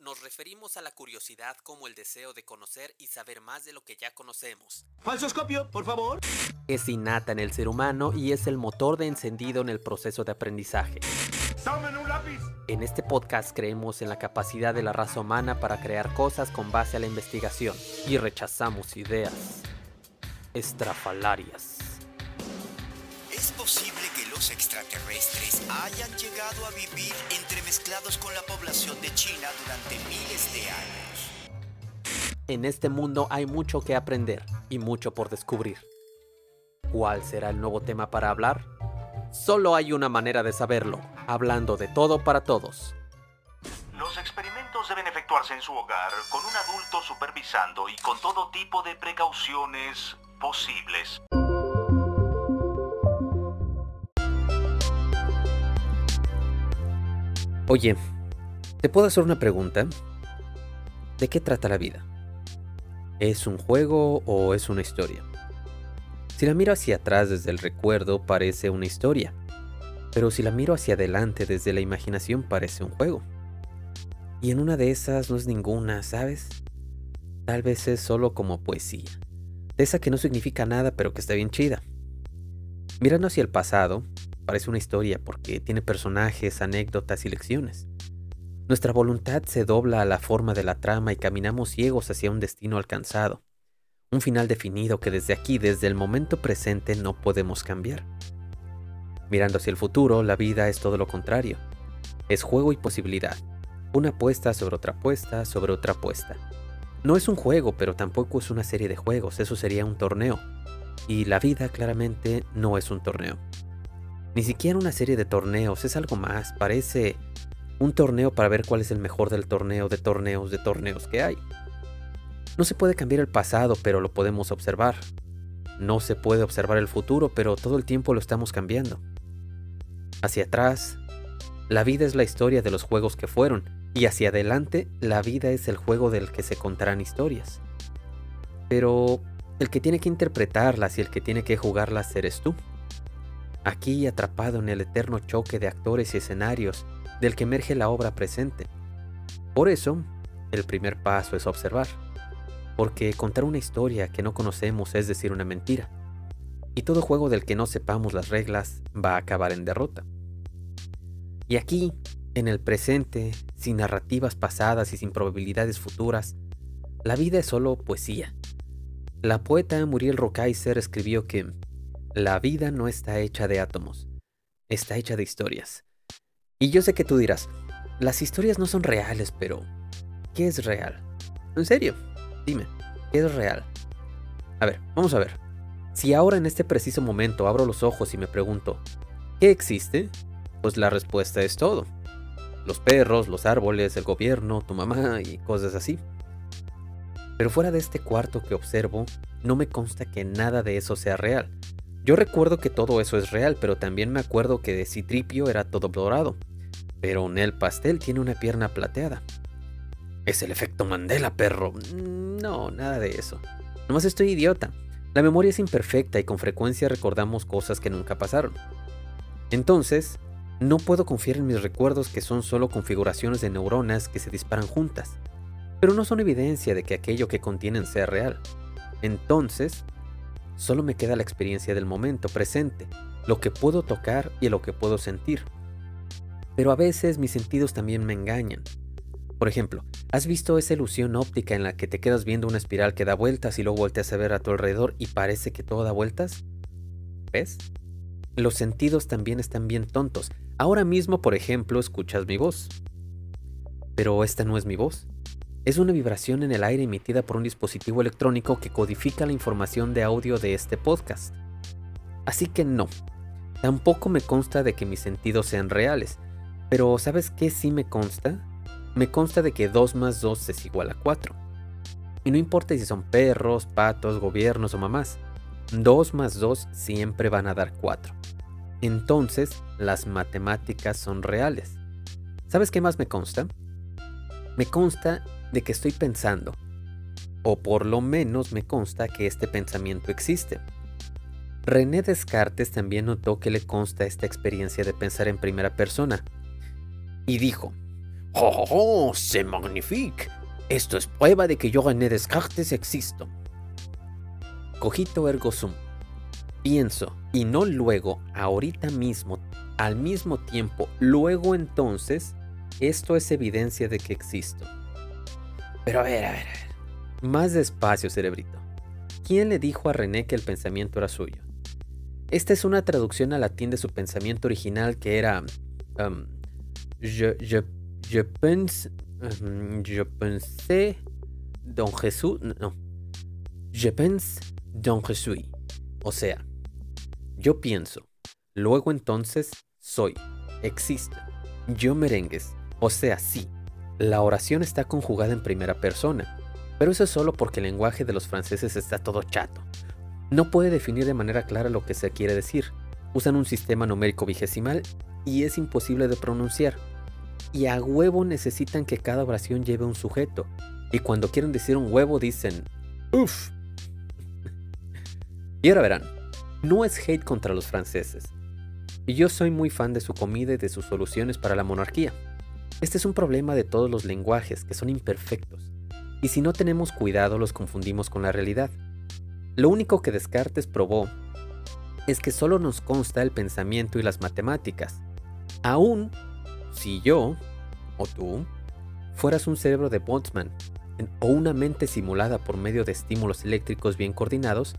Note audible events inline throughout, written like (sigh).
nos referimos a la curiosidad como el deseo de conocer y saber más de lo que ya conocemos. Falsoscopio, por favor. Es innata en el ser humano y es el motor de encendido en el proceso de aprendizaje. ¡Tomen un lápiz! En este podcast creemos en la capacidad de la raza humana para crear cosas con base a la investigación y rechazamos ideas estrafalarias. ¿Es posible que los extraterrestres hayan llegado a vivir entremezclados con la población de China durante miles de años? En este mundo hay mucho que aprender y mucho por descubrir. ¿Cuál será el nuevo tema para hablar? Solo hay una manera de saberlo, hablando de todo para todos. Los experimentos deben efectuarse en su hogar, con un adulto supervisando y con todo tipo de precauciones posibles. Oye, ¿te puedo hacer una pregunta? ¿De qué trata la vida? ¿Es un juego o es una historia? Si la miro hacia atrás desde el recuerdo parece una historia, pero si la miro hacia adelante desde la imaginación parece un juego. Y en una de esas no es ninguna, ¿sabes? Tal vez es solo como poesía, de esa que no significa nada pero que está bien chida. Mirando hacia el pasado, parece una historia porque tiene personajes, anécdotas y lecciones. Nuestra voluntad se dobla a la forma de la trama y caminamos ciegos hacia un destino alcanzado un final definido que desde aquí, desde el momento presente, no podemos cambiar. Mirando hacia el futuro, la vida es todo lo contrario. Es juego y posibilidad. Una apuesta sobre otra apuesta sobre otra apuesta. No es un juego, pero tampoco es una serie de juegos, eso sería un torneo. Y la vida claramente no es un torneo. Ni siquiera una serie de torneos, es algo más, parece un torneo para ver cuál es el mejor del torneo de torneos de torneos que hay. No se puede cambiar el pasado, pero lo podemos observar. No se puede observar el futuro, pero todo el tiempo lo estamos cambiando. Hacia atrás, la vida es la historia de los juegos que fueron, y hacia adelante, la vida es el juego del que se contarán historias. Pero el que tiene que interpretarlas y el que tiene que jugarlas eres tú. Aquí atrapado en el eterno choque de actores y escenarios del que emerge la obra presente. Por eso, el primer paso es observar porque contar una historia que no conocemos es decir una mentira, y todo juego del que no sepamos las reglas va a acabar en derrota. Y aquí, en el presente, sin narrativas pasadas y sin probabilidades futuras, la vida es solo poesía. La poeta Muriel Rokaiser escribió que la vida no está hecha de átomos, está hecha de historias. Y yo sé que tú dirás, las historias no son reales, pero ¿qué es real? En serio, Dime, ¿qué es real? A ver, vamos a ver. Si ahora en este preciso momento abro los ojos y me pregunto, ¿qué existe? Pues la respuesta es todo. Los perros, los árboles, el gobierno, tu mamá y cosas así. Pero fuera de este cuarto que observo, no me consta que nada de eso sea real. Yo recuerdo que todo eso es real, pero también me acuerdo que de Citripio era todo dorado. Pero Nel Pastel tiene una pierna plateada. Es el efecto Mandela, perro. No, nada de eso. Nomás estoy idiota. La memoria es imperfecta y con frecuencia recordamos cosas que nunca pasaron. Entonces, no puedo confiar en mis recuerdos que son solo configuraciones de neuronas que se disparan juntas, pero no son evidencia de que aquello que contienen sea real. Entonces, solo me queda la experiencia del momento presente, lo que puedo tocar y lo que puedo sentir. Pero a veces mis sentidos también me engañan. Por ejemplo, ¿has visto esa ilusión óptica en la que te quedas viendo una espiral que da vueltas y luego volteas a ver a tu alrededor y parece que todo da vueltas? ¿Ves? Los sentidos también están bien tontos. Ahora mismo, por ejemplo, escuchas mi voz. Pero esta no es mi voz. Es una vibración en el aire emitida por un dispositivo electrónico que codifica la información de audio de este podcast. Así que no. Tampoco me consta de que mis sentidos sean reales. Pero ¿sabes qué sí me consta? me consta de que 2 más 2 es igual a 4. Y no importa si son perros, patos, gobiernos o mamás, 2 más 2 siempre van a dar 4. Entonces, las matemáticas son reales. ¿Sabes qué más me consta? Me consta de que estoy pensando, o por lo menos me consta que este pensamiento existe. René Descartes también notó que le consta esta experiencia de pensar en primera persona, y dijo, ¡Oh, oh, magnifique! Esto es prueba de que yo René Descartes existo. Cogito ergo sum. Pienso, y no luego, ahorita mismo, al mismo tiempo, luego entonces, esto es evidencia de que existo. Pero a ver, a ver, a ver. Más despacio, cerebrito. ¿Quién le dijo a René que el pensamiento era suyo? Esta es una traducción al latín de su pensamiento original que era... Um, je, je, je, pense, um, je pensé don Jesús... No. Je pense don Jesús. O sea, yo pienso, luego entonces soy, existe. Yo merengues, o sea, sí. La oración está conjugada en primera persona, pero eso es solo porque el lenguaje de los franceses está todo chato. No puede definir de manera clara lo que se quiere decir. Usan un sistema numérico vigesimal y es imposible de pronunciar. Y a huevo necesitan que cada oración lleve un sujeto. Y cuando quieren decir un huevo dicen, uff. (laughs) y ahora verán, no es hate contra los franceses. Y yo soy muy fan de su comida y de sus soluciones para la monarquía. Este es un problema de todos los lenguajes, que son imperfectos. Y si no tenemos cuidado los confundimos con la realidad. Lo único que Descartes probó es que solo nos consta el pensamiento y las matemáticas. Aún si yo, o tú, fueras un cerebro de Boltzmann o una mente simulada por medio de estímulos eléctricos bien coordinados,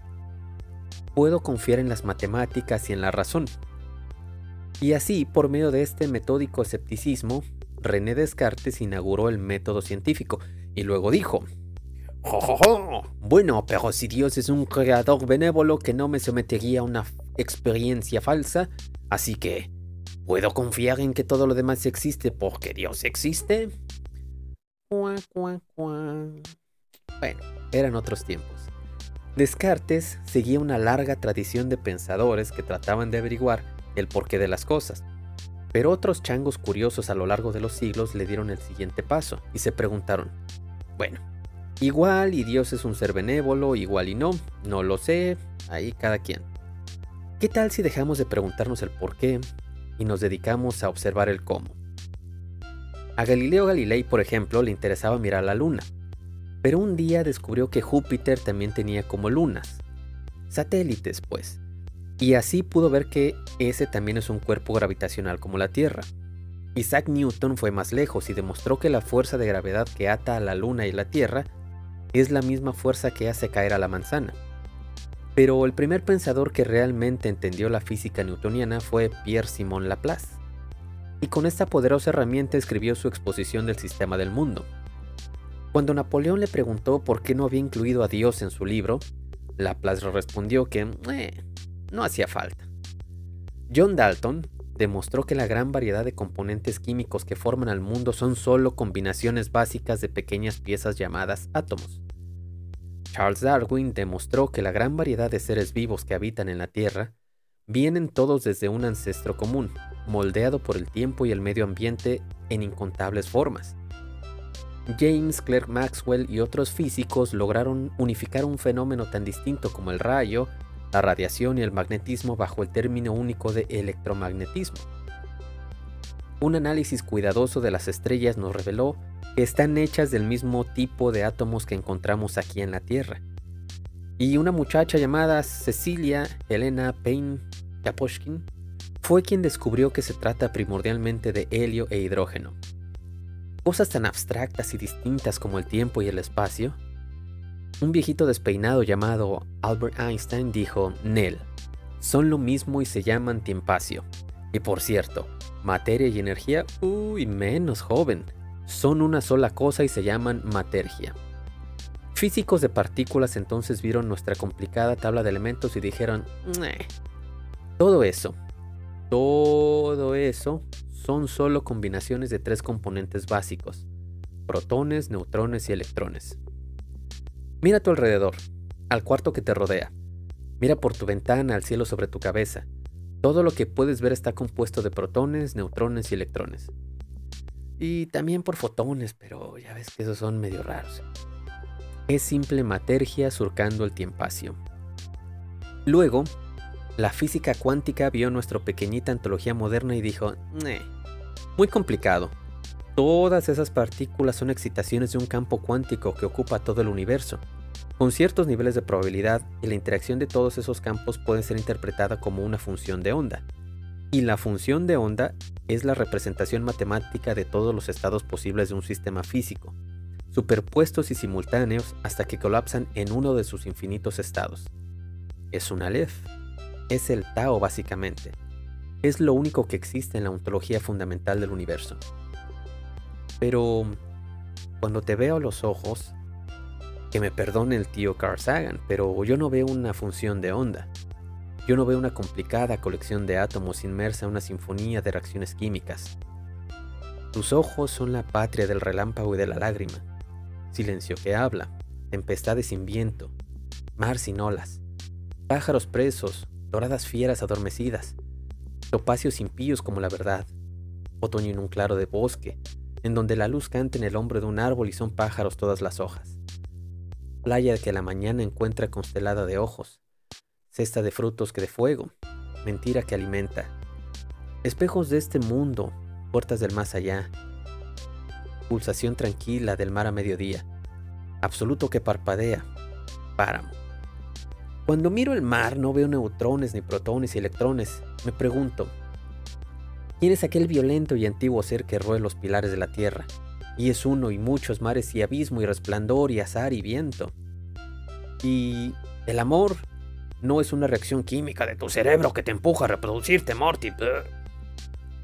puedo confiar en las matemáticas y en la razón. Y así, por medio de este metódico escepticismo, René Descartes inauguró el método científico y luego dijo, bueno, pero si Dios es un creador benévolo que no me sometería a una experiencia falsa, así que, ¿puedo confiar en que todo lo demás existe porque Dios existe? Bueno, eran otros tiempos. Descartes seguía una larga tradición de pensadores que trataban de averiguar el porqué de las cosas. Pero otros changos curiosos a lo largo de los siglos le dieron el siguiente paso y se preguntaron, bueno, Igual y Dios es un ser benévolo, igual y no, no lo sé, ahí cada quien. ¿Qué tal si dejamos de preguntarnos el por qué y nos dedicamos a observar el cómo? A Galileo Galilei, por ejemplo, le interesaba mirar la luna, pero un día descubrió que Júpiter también tenía como lunas, satélites pues, y así pudo ver que ese también es un cuerpo gravitacional como la Tierra. Isaac Newton fue más lejos y demostró que la fuerza de gravedad que ata a la Luna y la Tierra es la misma fuerza que hace caer a la manzana. Pero el primer pensador que realmente entendió la física newtoniana fue Pierre-Simon Laplace, y con esta poderosa herramienta escribió su exposición del sistema del mundo. Cuando Napoleón le preguntó por qué no había incluido a Dios en su libro, Laplace respondió que eh, no hacía falta. John Dalton demostró que la gran variedad de componentes químicos que forman al mundo son solo combinaciones básicas de pequeñas piezas llamadas átomos. Charles Darwin demostró que la gran variedad de seres vivos que habitan en la Tierra vienen todos desde un ancestro común, moldeado por el tiempo y el medio ambiente en incontables formas. James Clerk Maxwell y otros físicos lograron unificar un fenómeno tan distinto como el rayo, la radiación y el magnetismo bajo el término único de electromagnetismo. Un análisis cuidadoso de las estrellas nos reveló que están hechas del mismo tipo de átomos que encontramos aquí en la Tierra. Y una muchacha llamada Cecilia Elena Payne Kaposhkin fue quien descubrió que se trata primordialmente de helio e hidrógeno. Cosas tan abstractas y distintas como el tiempo y el espacio un viejito despeinado llamado Albert Einstein dijo, Nel, son lo mismo y se llaman tiempacio. Y por cierto, materia y energía, uy, menos joven, son una sola cosa y se llaman matergia. Físicos de partículas entonces vieron nuestra complicada tabla de elementos y dijeron, todo eso, todo eso son solo combinaciones de tres componentes básicos, protones, neutrones y electrones. Mira a tu alrededor, al cuarto que te rodea. Mira por tu ventana al cielo sobre tu cabeza. Todo lo que puedes ver está compuesto de protones, neutrones y electrones. Y también por fotones, pero ya ves que esos son medio raros. Es simple matergia surcando el tiempacio. Luego, la física cuántica vio nuestra pequeñita antología moderna y dijo, muy complicado. Todas esas partículas son excitaciones de un campo cuántico que ocupa todo el universo, con ciertos niveles de probabilidad y la interacción de todos esos campos puede ser interpretada como una función de onda. Y la función de onda es la representación matemática de todos los estados posibles de un sistema físico, superpuestos y simultáneos hasta que colapsan en uno de sus infinitos estados. Es un Aleph. Es el Tao básicamente. Es lo único que existe en la ontología fundamental del universo. Pero cuando te veo a los ojos, que me perdone el tío Carl Sagan, pero yo no veo una función de onda. Yo no veo una complicada colección de átomos inmersa en una sinfonía de reacciones químicas. Tus ojos son la patria del relámpago y de la lágrima, silencio que habla, tempestades sin viento, mar sin olas, pájaros presos, doradas fieras adormecidas, topacios impíos como la verdad, otoño en un claro de bosque, en donde la luz canta en el hombro de un árbol y son pájaros todas las hojas. Playa que la mañana encuentra constelada de ojos, cesta de frutos que de fuego, mentira que alimenta, espejos de este mundo, puertas del más allá, pulsación tranquila del mar a mediodía, absoluto que parpadea, páramo. Cuando miro el mar no veo neutrones ni protones y electrones, me pregunto, ¿quién es aquel violento y antiguo ser que roe los pilares de la tierra? Y es uno y muchos mares y abismo y resplandor y azar y viento. Y el amor no es una reacción química de tu cerebro que te empuja a reproducirte, Morty.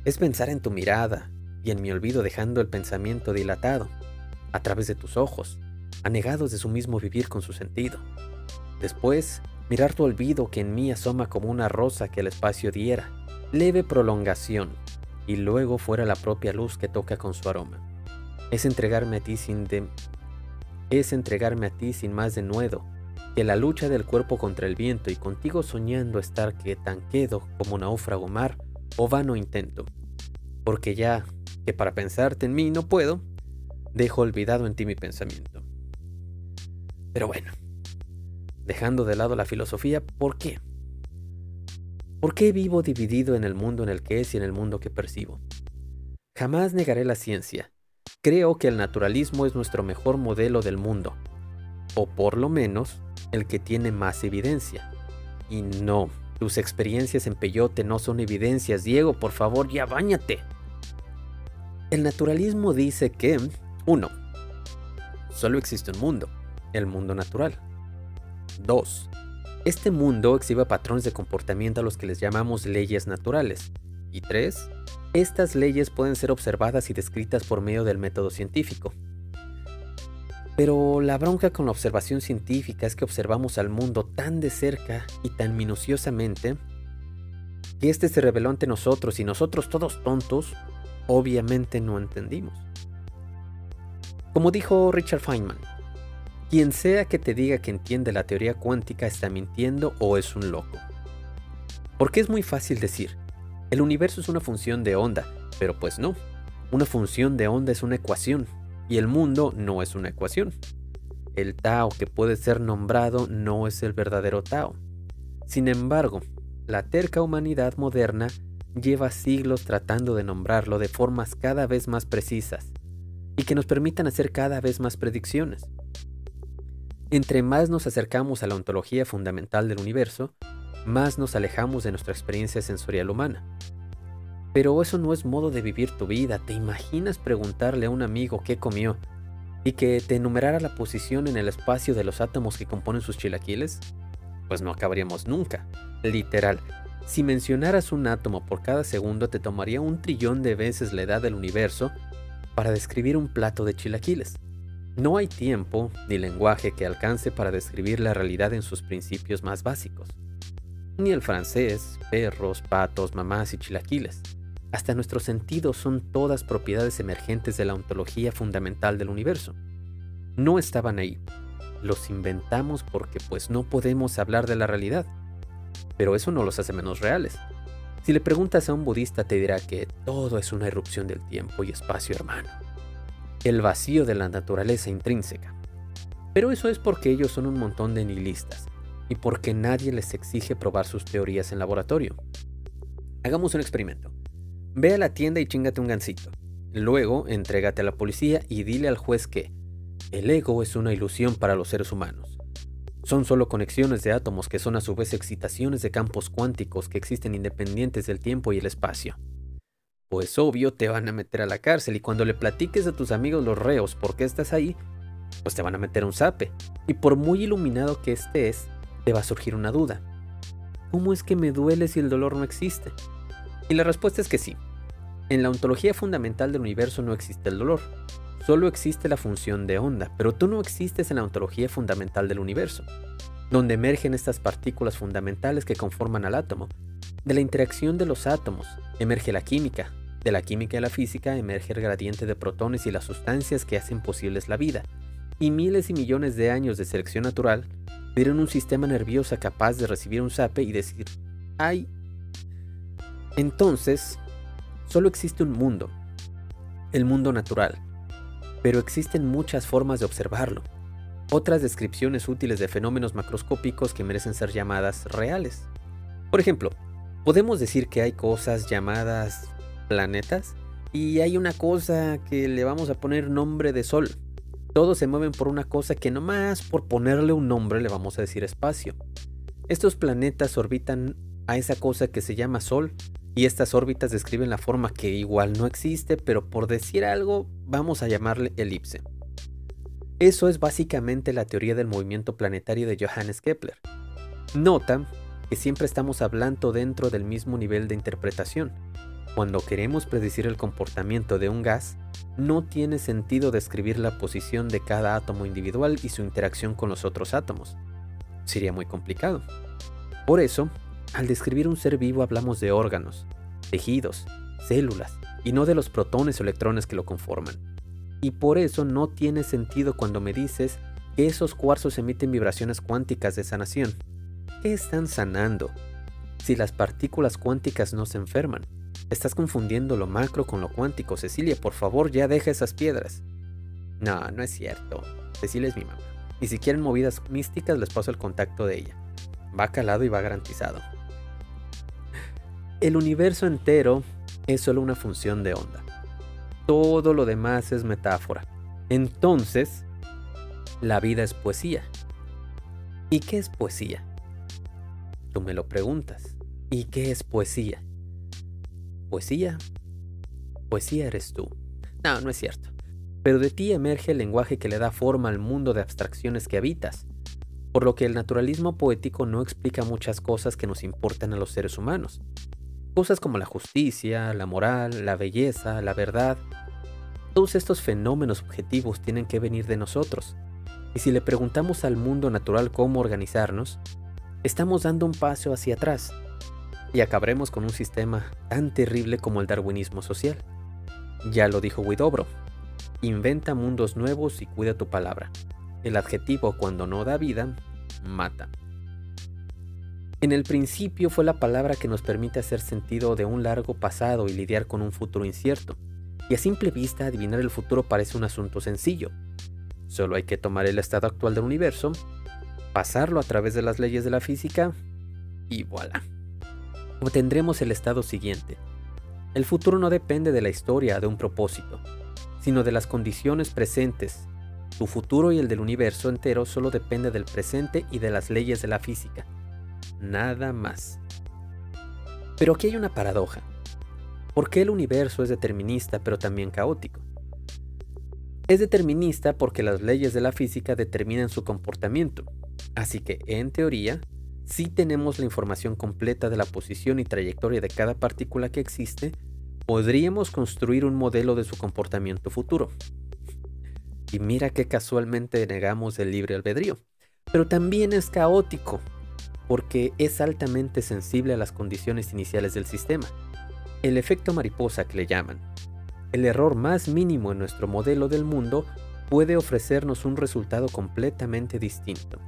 Es pensar en tu mirada, y en mi olvido dejando el pensamiento dilatado, a través de tus ojos, anegados de su mismo vivir con su sentido. Después, mirar tu olvido que en mí asoma como una rosa que el espacio diera, leve prolongación, y luego fuera la propia luz que toca con su aroma. Es entregarme a ti sin de... es entregarme a ti sin más denuedo que la lucha del cuerpo contra el viento y contigo soñando estar que tan quedo como náufrago mar o vano intento. Porque ya que para pensarte en mí no puedo, dejo olvidado en ti mi pensamiento. Pero bueno, dejando de lado la filosofía, ¿por qué? ¿Por qué vivo dividido en el mundo en el que es y en el mundo que percibo? Jamás negaré la ciencia. Creo que el naturalismo es nuestro mejor modelo del mundo, o por lo menos el que tiene más evidencia. Y no, tus experiencias en peyote no son evidencias, Diego, por favor, ya bañate. El naturalismo dice que, 1. Solo existe un mundo, el mundo natural. 2. Este mundo exhibe patrones de comportamiento a los que les llamamos leyes naturales. Y 3. Estas leyes pueden ser observadas y descritas por medio del método científico. Pero la bronca con la observación científica es que observamos al mundo tan de cerca y tan minuciosamente que este se reveló ante nosotros y nosotros todos tontos obviamente no entendimos. Como dijo Richard Feynman, quien sea que te diga que entiende la teoría cuántica está mintiendo o es un loco. Porque es muy fácil decir, el universo es una función de onda, pero pues no, una función de onda es una ecuación, y el mundo no es una ecuación. El Tao que puede ser nombrado no es el verdadero Tao. Sin embargo, la terca humanidad moderna lleva siglos tratando de nombrarlo de formas cada vez más precisas y que nos permitan hacer cada vez más predicciones. Entre más nos acercamos a la ontología fundamental del universo, más nos alejamos de nuestra experiencia sensorial humana. Pero eso no es modo de vivir tu vida. ¿Te imaginas preguntarle a un amigo qué comió y que te enumerara la posición en el espacio de los átomos que componen sus chilaquiles? Pues no acabaríamos nunca. Literal, si mencionaras un átomo por cada segundo te tomaría un trillón de veces la edad del universo para describir un plato de chilaquiles. No hay tiempo ni lenguaje que alcance para describir la realidad en sus principios más básicos. Ni el francés, perros, patos, mamás y chilaquiles. Hasta nuestros sentidos son todas propiedades emergentes de la ontología fundamental del universo. No estaban ahí. Los inventamos porque pues no podemos hablar de la realidad pero eso no los hace menos reales. Si le preguntas a un budista te dirá que todo es una erupción del tiempo y espacio hermano, el vacío de la naturaleza intrínseca. Pero eso es porque ellos son un montón de nihilistas y porque nadie les exige probar sus teorías en laboratorio. Hagamos un experimento. Ve a la tienda y chingate un gansito. Luego, entrégate a la policía y dile al juez que el ego es una ilusión para los seres humanos. Son solo conexiones de átomos que son a su vez excitaciones de campos cuánticos que existen independientes del tiempo y el espacio. Pues obvio te van a meter a la cárcel y cuando le platiques a tus amigos los reos por qué estás ahí, pues te van a meter un zape. Y por muy iluminado que estés, te va a surgir una duda. ¿Cómo es que me duele si el dolor no existe? Y la respuesta es que sí. En la ontología fundamental del universo no existe el dolor. Solo existe la función de onda, pero tú no existes en la ontología fundamental del universo, donde emergen estas partículas fundamentales que conforman al átomo. De la interacción de los átomos emerge la química, de la química y la física emerge el gradiente de protones y las sustancias que hacen posibles la vida, y miles y millones de años de selección natural dieron un sistema nervioso capaz de recibir un zape y decir, ¡ay! Entonces, solo existe un mundo, el mundo natural, pero existen muchas formas de observarlo, otras descripciones útiles de fenómenos macroscópicos que merecen ser llamadas reales. Por ejemplo, podemos decir que hay cosas llamadas planetas y hay una cosa que le vamos a poner nombre de Sol. Todos se mueven por una cosa que nomás por ponerle un nombre le vamos a decir espacio. Estos planetas orbitan a esa cosa que se llama Sol y estas órbitas describen la forma que igual no existe, pero por decir algo vamos a llamarle elipse. Eso es básicamente la teoría del movimiento planetario de Johannes Kepler. Nota que siempre estamos hablando dentro del mismo nivel de interpretación. Cuando queremos predecir el comportamiento de un gas, no tiene sentido describir la posición de cada átomo individual y su interacción con los otros átomos. Sería muy complicado. Por eso, al describir un ser vivo hablamos de órganos, tejidos, células, y no de los protones o electrones que lo conforman. Y por eso no tiene sentido cuando me dices que esos cuarzos emiten vibraciones cuánticas de sanación. ¿Qué están sanando? Si las partículas cuánticas no se enferman. Estás confundiendo lo macro con lo cuántico. Cecilia, por favor, ya deja esas piedras. No, no es cierto. Cecilia es mi mamá. Y si quieren movidas místicas, les paso el contacto de ella. Va calado y va garantizado. El universo entero es solo una función de onda. Todo lo demás es metáfora. Entonces, la vida es poesía. ¿Y qué es poesía? Tú me lo preguntas. ¿Y qué es poesía? poesía. Poesía eres tú. No, no es cierto. Pero de ti emerge el lenguaje que le da forma al mundo de abstracciones que habitas, por lo que el naturalismo poético no explica muchas cosas que nos importan a los seres humanos. Cosas como la justicia, la moral, la belleza, la verdad. Todos estos fenómenos objetivos tienen que venir de nosotros. Y si le preguntamos al mundo natural cómo organizarnos, estamos dando un paso hacia atrás y acabaremos con un sistema tan terrible como el darwinismo social. Ya lo dijo Widobro, inventa mundos nuevos y cuida tu palabra. El adjetivo cuando no da vida, mata. En el principio fue la palabra que nos permite hacer sentido de un largo pasado y lidiar con un futuro incierto. Y a simple vista adivinar el futuro parece un asunto sencillo. Solo hay que tomar el estado actual del universo, pasarlo a través de las leyes de la física y voilà obtendremos el estado siguiente. El futuro no depende de la historia de un propósito, sino de las condiciones presentes. Tu futuro y el del universo entero solo depende del presente y de las leyes de la física. Nada más. Pero aquí hay una paradoja. ¿Por qué el universo es determinista pero también caótico? Es determinista porque las leyes de la física determinan su comportamiento, así que en teoría si tenemos la información completa de la posición y trayectoria de cada partícula que existe, podríamos construir un modelo de su comportamiento futuro. Y mira que casualmente negamos el libre albedrío. Pero también es caótico, porque es altamente sensible a las condiciones iniciales del sistema. El efecto mariposa que le llaman. El error más mínimo en nuestro modelo del mundo puede ofrecernos un resultado completamente distinto.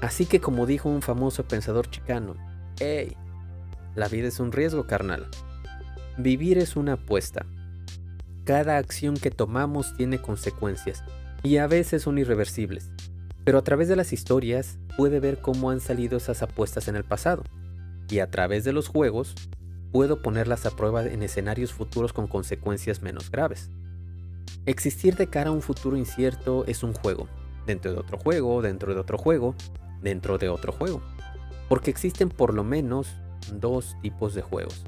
Así que como dijo un famoso pensador chicano, hey, la vida es un riesgo carnal. Vivir es una apuesta. Cada acción que tomamos tiene consecuencias y a veces son irreversibles. Pero a través de las historias puede ver cómo han salido esas apuestas en el pasado. Y a través de los juegos puedo ponerlas a prueba en escenarios futuros con consecuencias menos graves. Existir de cara a un futuro incierto es un juego, dentro de otro juego, dentro de otro juego, dentro de otro juego. Porque existen por lo menos dos tipos de juegos.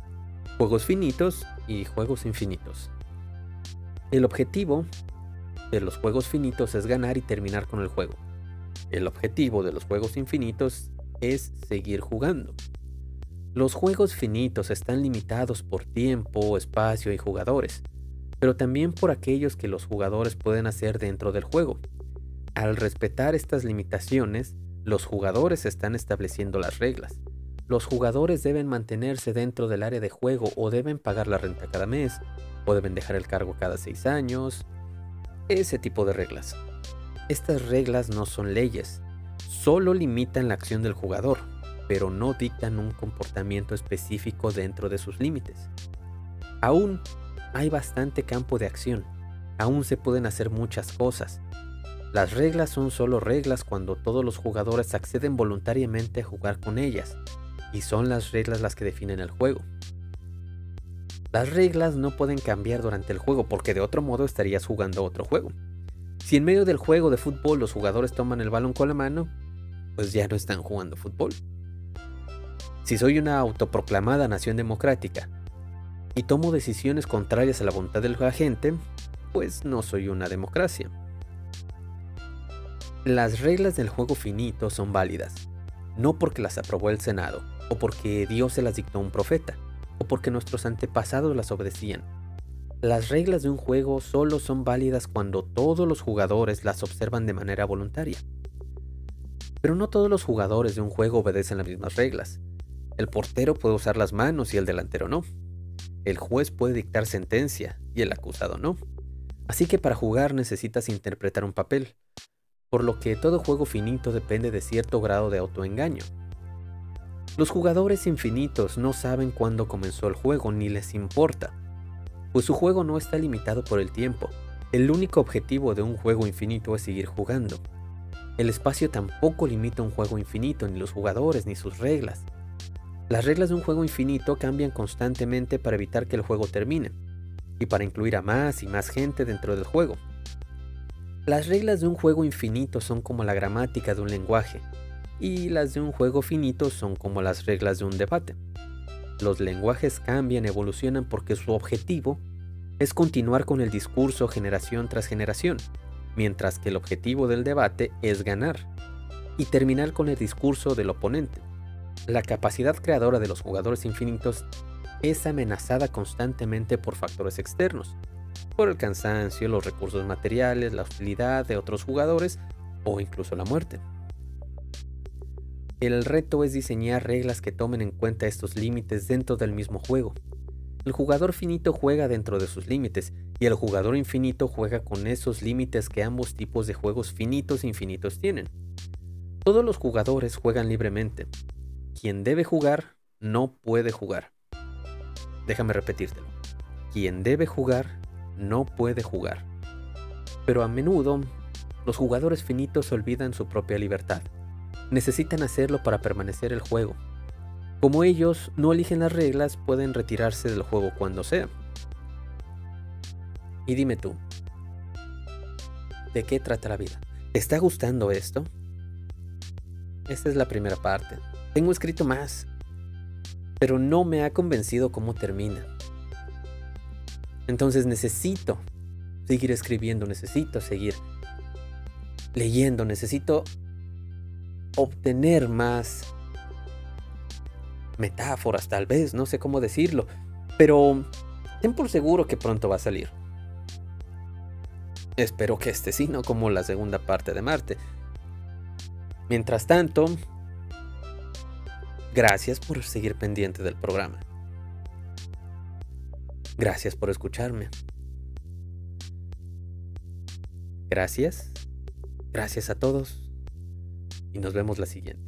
Juegos finitos y juegos infinitos. El objetivo de los juegos finitos es ganar y terminar con el juego. El objetivo de los juegos infinitos es seguir jugando. Los juegos finitos están limitados por tiempo, espacio y jugadores, pero también por aquellos que los jugadores pueden hacer dentro del juego. Al respetar estas limitaciones, los jugadores están estableciendo las reglas. Los jugadores deben mantenerse dentro del área de juego o deben pagar la renta cada mes, o deben dejar el cargo cada seis años, ese tipo de reglas. Estas reglas no son leyes, solo limitan la acción del jugador, pero no dictan un comportamiento específico dentro de sus límites. Aún hay bastante campo de acción, aún se pueden hacer muchas cosas. Las reglas son solo reglas cuando todos los jugadores acceden voluntariamente a jugar con ellas, y son las reglas las que definen el juego. Las reglas no pueden cambiar durante el juego porque de otro modo estarías jugando otro juego. Si en medio del juego de fútbol los jugadores toman el balón con la mano, pues ya no están jugando fútbol. Si soy una autoproclamada nación democrática y tomo decisiones contrarias a la voluntad de la gente, pues no soy una democracia. Las reglas del juego finito son válidas, no porque las aprobó el Senado o porque Dios se las dictó un profeta o porque nuestros antepasados las obedecían. Las reglas de un juego solo son válidas cuando todos los jugadores las observan de manera voluntaria. Pero no todos los jugadores de un juego obedecen las mismas reglas. El portero puede usar las manos y el delantero no. El juez puede dictar sentencia y el acusado no. Así que para jugar necesitas interpretar un papel, por lo que todo juego finito depende de cierto grado de autoengaño. Los jugadores infinitos no saben cuándo comenzó el juego ni les importa, pues su juego no está limitado por el tiempo. El único objetivo de un juego infinito es seguir jugando. El espacio tampoco limita un juego infinito, ni los jugadores, ni sus reglas. Las reglas de un juego infinito cambian constantemente para evitar que el juego termine, y para incluir a más y más gente dentro del juego. Las reglas de un juego infinito son como la gramática de un lenguaje, y las de un juego finito son como las reglas de un debate. Los lenguajes cambian, evolucionan porque su objetivo es continuar con el discurso generación tras generación, mientras que el objetivo del debate es ganar y terminar con el discurso del oponente. La capacidad creadora de los jugadores infinitos es amenazada constantemente por factores externos, por el cansancio, los recursos materiales, la hostilidad de otros jugadores o incluso la muerte. El reto es diseñar reglas que tomen en cuenta estos límites dentro del mismo juego. El jugador finito juega dentro de sus límites y el jugador infinito juega con esos límites que ambos tipos de juegos finitos e infinitos tienen. Todos los jugadores juegan libremente. Quien debe jugar no puede jugar. Déjame repetírtelo. Quien debe jugar no puede jugar. Pero a menudo, los jugadores finitos olvidan su propia libertad necesitan hacerlo para permanecer el juego. Como ellos no eligen las reglas, pueden retirarse del juego cuando sea. Y dime tú, ¿de qué trata la vida? ¿Te está gustando esto? Esta es la primera parte. Tengo escrito más, pero no me ha convencido cómo termina. Entonces necesito seguir escribiendo, necesito seguir leyendo, necesito obtener más metáforas, tal vez, no sé cómo decirlo, pero ten por seguro que pronto va a salir. Espero que este sí, no como la segunda parte de Marte. Mientras tanto, gracias por seguir pendiente del programa. Gracias por escucharme. Gracias. Gracias a todos y nos vemos la siguiente.